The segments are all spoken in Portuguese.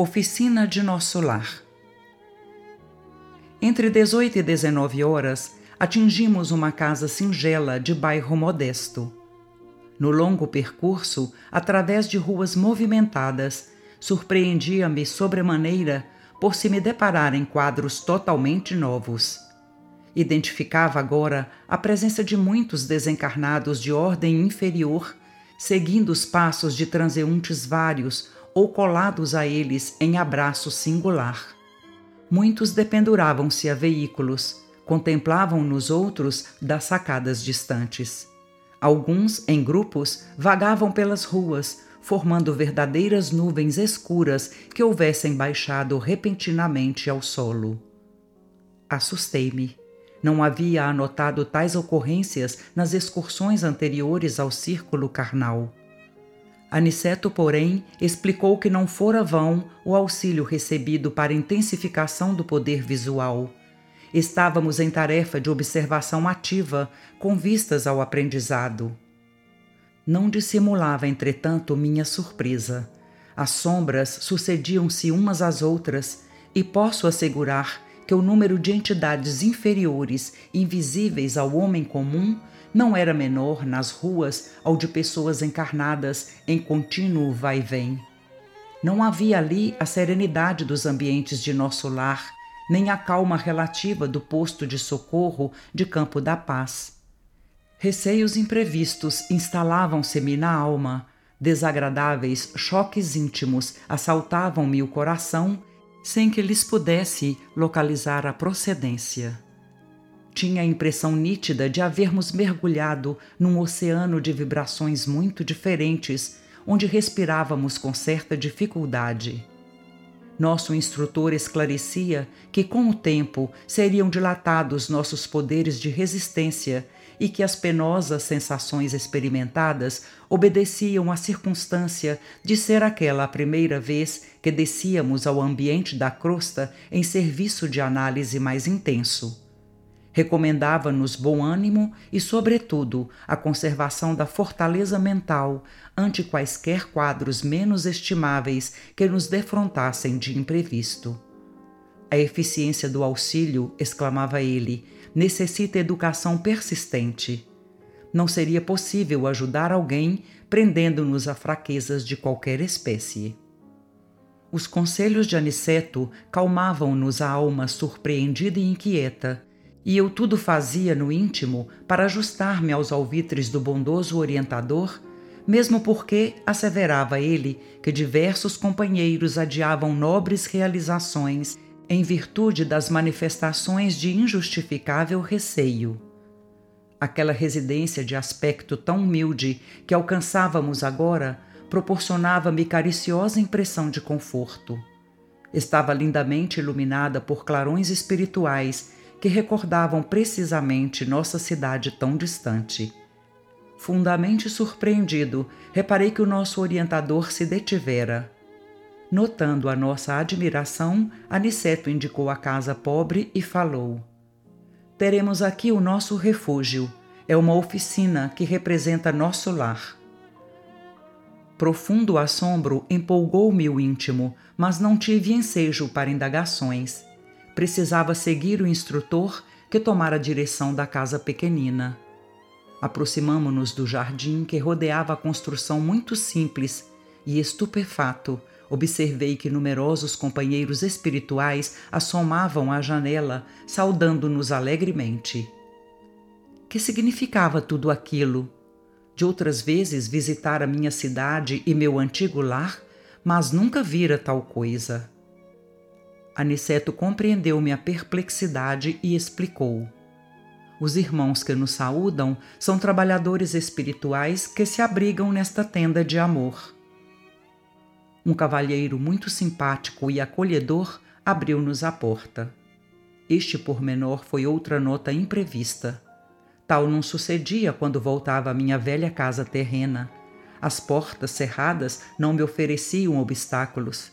Oficina de Nosso Lar. Entre 18 e 19 horas, atingimos uma casa singela de bairro modesto. No longo percurso, através de ruas movimentadas, surpreendia-me sobremaneira por se me deparar em quadros totalmente novos. Identificava agora a presença de muitos desencarnados de ordem inferior, seguindo os passos de transeuntes vários ou colados a eles em abraço singular. Muitos dependuravam-se a veículos, contemplavam nos outros das sacadas distantes. Alguns, em grupos, vagavam pelas ruas, formando verdadeiras nuvens escuras que houvessem baixado repentinamente ao solo. Assustei-me. Não havia anotado tais ocorrências nas excursões anteriores ao círculo carnal. Aniceto, porém, explicou que não fora vão o auxílio recebido para intensificação do poder visual. Estávamos em tarefa de observação ativa, com vistas ao aprendizado. Não dissimulava, entretanto, minha surpresa. As sombras sucediam-se umas às outras, e posso assegurar que o número de entidades inferiores, invisíveis ao homem comum, não era menor nas ruas ao de pessoas encarnadas em contínuo vai-vem. Não havia ali a serenidade dos ambientes de nosso lar, nem a calma relativa do posto de socorro de Campo da Paz. Receios imprevistos instalavam-se-me na alma, desagradáveis choques íntimos assaltavam-me o coração sem que lhes pudesse localizar a procedência. Tinha a impressão nítida de havermos mergulhado num oceano de vibrações muito diferentes, onde respirávamos com certa dificuldade. Nosso instrutor esclarecia que, com o tempo, seriam dilatados nossos poderes de resistência e que as penosas sensações experimentadas obedeciam à circunstância de ser aquela a primeira vez que descíamos ao ambiente da crosta em serviço de análise mais intenso. Recomendava-nos bom ânimo e, sobretudo, a conservação da fortaleza mental ante quaisquer quadros menos estimáveis que nos defrontassem de imprevisto. A eficiência do auxílio, exclamava ele, necessita educação persistente. Não seria possível ajudar alguém prendendo-nos a fraquezas de qualquer espécie. Os conselhos de Aniceto calmavam-nos a alma surpreendida e inquieta, e eu tudo fazia no íntimo para ajustar-me aos alvitres do bondoso orientador, mesmo porque asseverava ele que diversos companheiros adiavam nobres realizações em virtude das manifestações de injustificável receio. Aquela residência de aspecto tão humilde que alcançávamos agora proporcionava-me cariciosa impressão de conforto. Estava lindamente iluminada por clarões espirituais que recordavam precisamente nossa cidade tão distante. Fundamente surpreendido, reparei que o nosso orientador se detivera. Notando a nossa admiração, Aniceto indicou a casa pobre e falou: Teremos aqui o nosso refúgio. É uma oficina que representa nosso lar. Profundo assombro empolgou-me o íntimo, mas não tive ensejo para indagações precisava seguir o instrutor que tomara a direção da casa pequenina. Aproximamo-nos do jardim que rodeava a construção muito simples e, estupefato, observei que numerosos companheiros espirituais assomavam à janela, saudando-nos alegremente. Que significava tudo aquilo? De outras vezes visitara minha cidade e meu antigo lar, mas nunca vira tal coisa. Aniceto compreendeu minha perplexidade e explicou. Os irmãos que nos saúdam são trabalhadores espirituais que se abrigam nesta tenda de amor. Um cavalheiro muito simpático e acolhedor abriu-nos a porta. Este pormenor foi outra nota imprevista. Tal não sucedia quando voltava à minha velha casa terrena. As portas cerradas não me ofereciam obstáculos.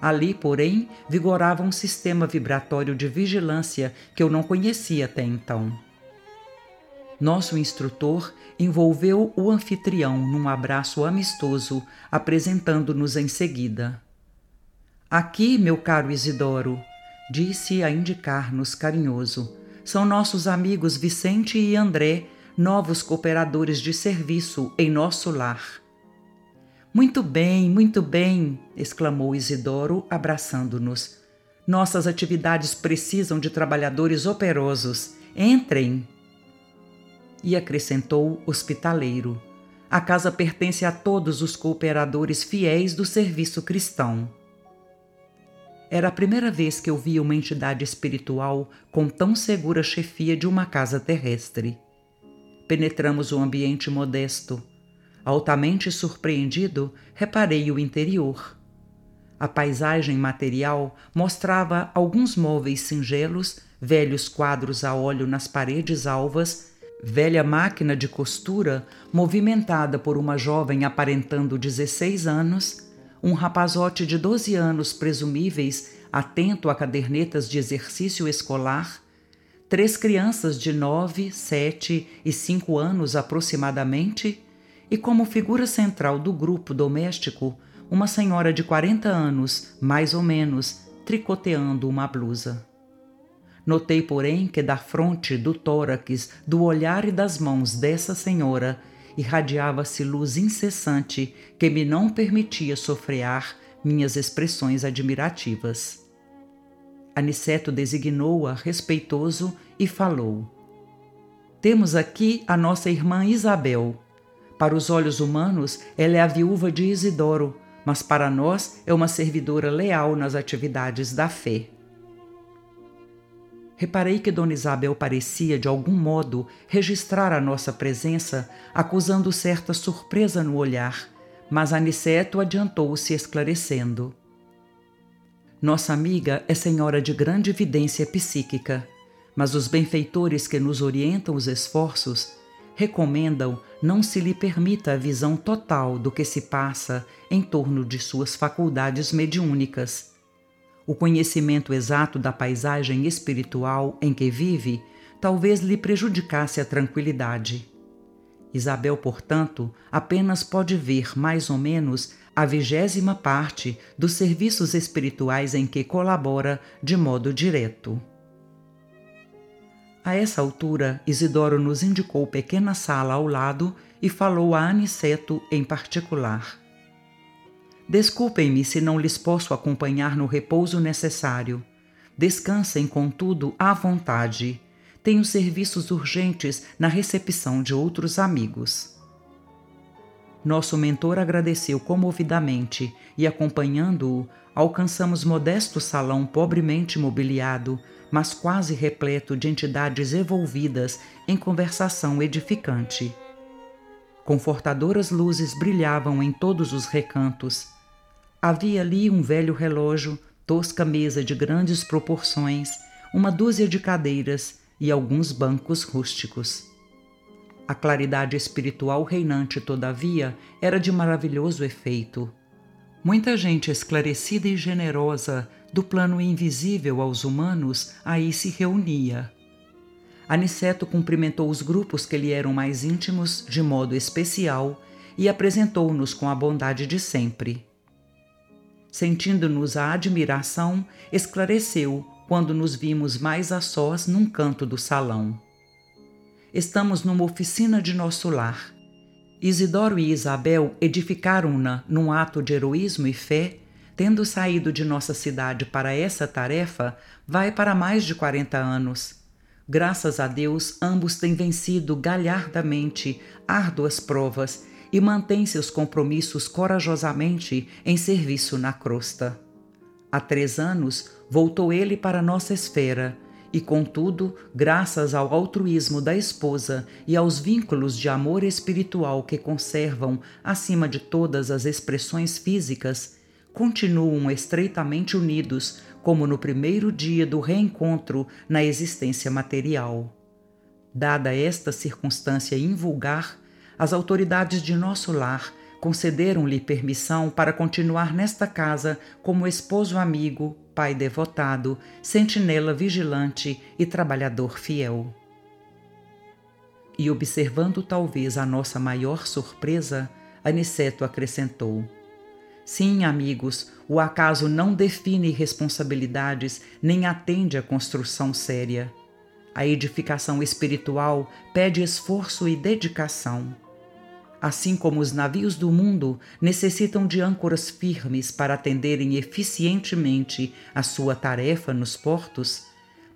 Ali, porém, vigorava um sistema vibratório de vigilância que eu não conhecia até então. Nosso instrutor envolveu o anfitrião num abraço amistoso, apresentando-nos em seguida. Aqui, meu caro Isidoro, disse a indicar-nos carinhoso. São nossos amigos Vicente e André, novos cooperadores de serviço em nosso lar. Muito bem, muito bem, exclamou Isidoro, abraçando-nos. Nossas atividades precisam de trabalhadores operosos. Entrem. E acrescentou hospitaleiro. A casa pertence a todos os cooperadores fiéis do serviço cristão. Era a primeira vez que eu via uma entidade espiritual com tão segura chefia de uma casa terrestre. Penetramos o ambiente modesto. Altamente surpreendido, reparei o interior. A paisagem material mostrava alguns móveis singelos, velhos quadros a óleo nas paredes alvas, velha máquina de costura movimentada por uma jovem aparentando 16 anos um rapazote de 12 anos presumíveis, atento a cadernetas de exercício escolar, três crianças de 9, 7 e 5 anos aproximadamente, e como figura central do grupo doméstico, uma senhora de 40 anos, mais ou menos, tricoteando uma blusa. Notei, porém, que da fronte, do tórax, do olhar e das mãos dessa senhora irradiava-se luz incessante que me não permitia sofrear minhas expressões admirativas. Aniceto designou-a respeitoso e falou: Temos aqui a nossa irmã Isabel. Para os olhos humanos, ela é a viúva de Isidoro, mas para nós é uma servidora leal nas atividades da fé. Reparei que Dona Isabel parecia, de algum modo, registrar a nossa presença, acusando certa surpresa no olhar, mas Aniceto adiantou-se esclarecendo. Nossa amiga é senhora de grande evidência psíquica, mas os benfeitores que nos orientam os esforços recomendam não se lhe permita a visão total do que se passa em torno de suas faculdades mediúnicas o conhecimento exato da paisagem espiritual em que vive talvez lhe prejudicasse a tranquilidade. Isabel, portanto, apenas pode ver mais ou menos a vigésima parte dos serviços espirituais em que colabora de modo direto. A essa altura, Isidoro nos indicou pequena sala ao lado e falou a Aniceto em particular. Desculpem-me se não lhes posso acompanhar no repouso necessário. Descansem, contudo, à vontade. Tenho serviços urgentes na recepção de outros amigos. Nosso mentor agradeceu comovidamente e, acompanhando-o, alcançamos modesto salão pobremente mobiliado, mas quase repleto de entidades evolvidas em conversação edificante. Confortadoras luzes brilhavam em todos os recantos Havia ali um velho relógio, tosca mesa de grandes proporções, uma dúzia de cadeiras e alguns bancos rústicos. A claridade espiritual reinante, todavia, era de maravilhoso efeito. Muita gente esclarecida e generosa do plano invisível aos humanos aí se reunia. Aniceto cumprimentou os grupos que lhe eram mais íntimos de modo especial e apresentou-nos com a bondade de sempre sentindo-nos a admiração, esclareceu quando nos vimos mais a sós num canto do salão. Estamos numa oficina de nosso lar. Isidoro e Isabel edificaram-na num ato de heroísmo e fé, tendo saído de nossa cidade para essa tarefa, vai para mais de 40 anos. Graças a Deus, ambos têm vencido galhardamente árduas provas e mantém seus compromissos corajosamente em serviço na crosta. Há três anos voltou ele para nossa esfera e, contudo, graças ao altruísmo da esposa e aos vínculos de amor espiritual que conservam acima de todas as expressões físicas, continuam estreitamente unidos, como no primeiro dia do reencontro na existência material. Dada esta circunstância invulgar, as autoridades de nosso lar concederam-lhe permissão para continuar nesta casa como esposo amigo, pai devotado, sentinela vigilante e trabalhador fiel. E observando talvez a nossa maior surpresa, Aniceto acrescentou: Sim, amigos, o acaso não define responsabilidades nem atende à construção séria. A edificação espiritual pede esforço e dedicação. Assim como os navios do mundo necessitam de âncoras firmes para atenderem eficientemente a sua tarefa nos portos,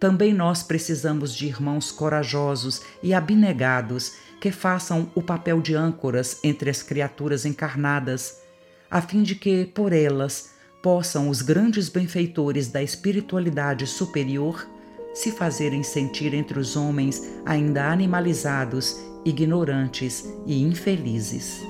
também nós precisamos de irmãos corajosos e abnegados que façam o papel de âncoras entre as criaturas encarnadas, a fim de que, por elas, possam os grandes benfeitores da espiritualidade superior se fazerem sentir entre os homens ainda animalizados, ignorantes e infelizes.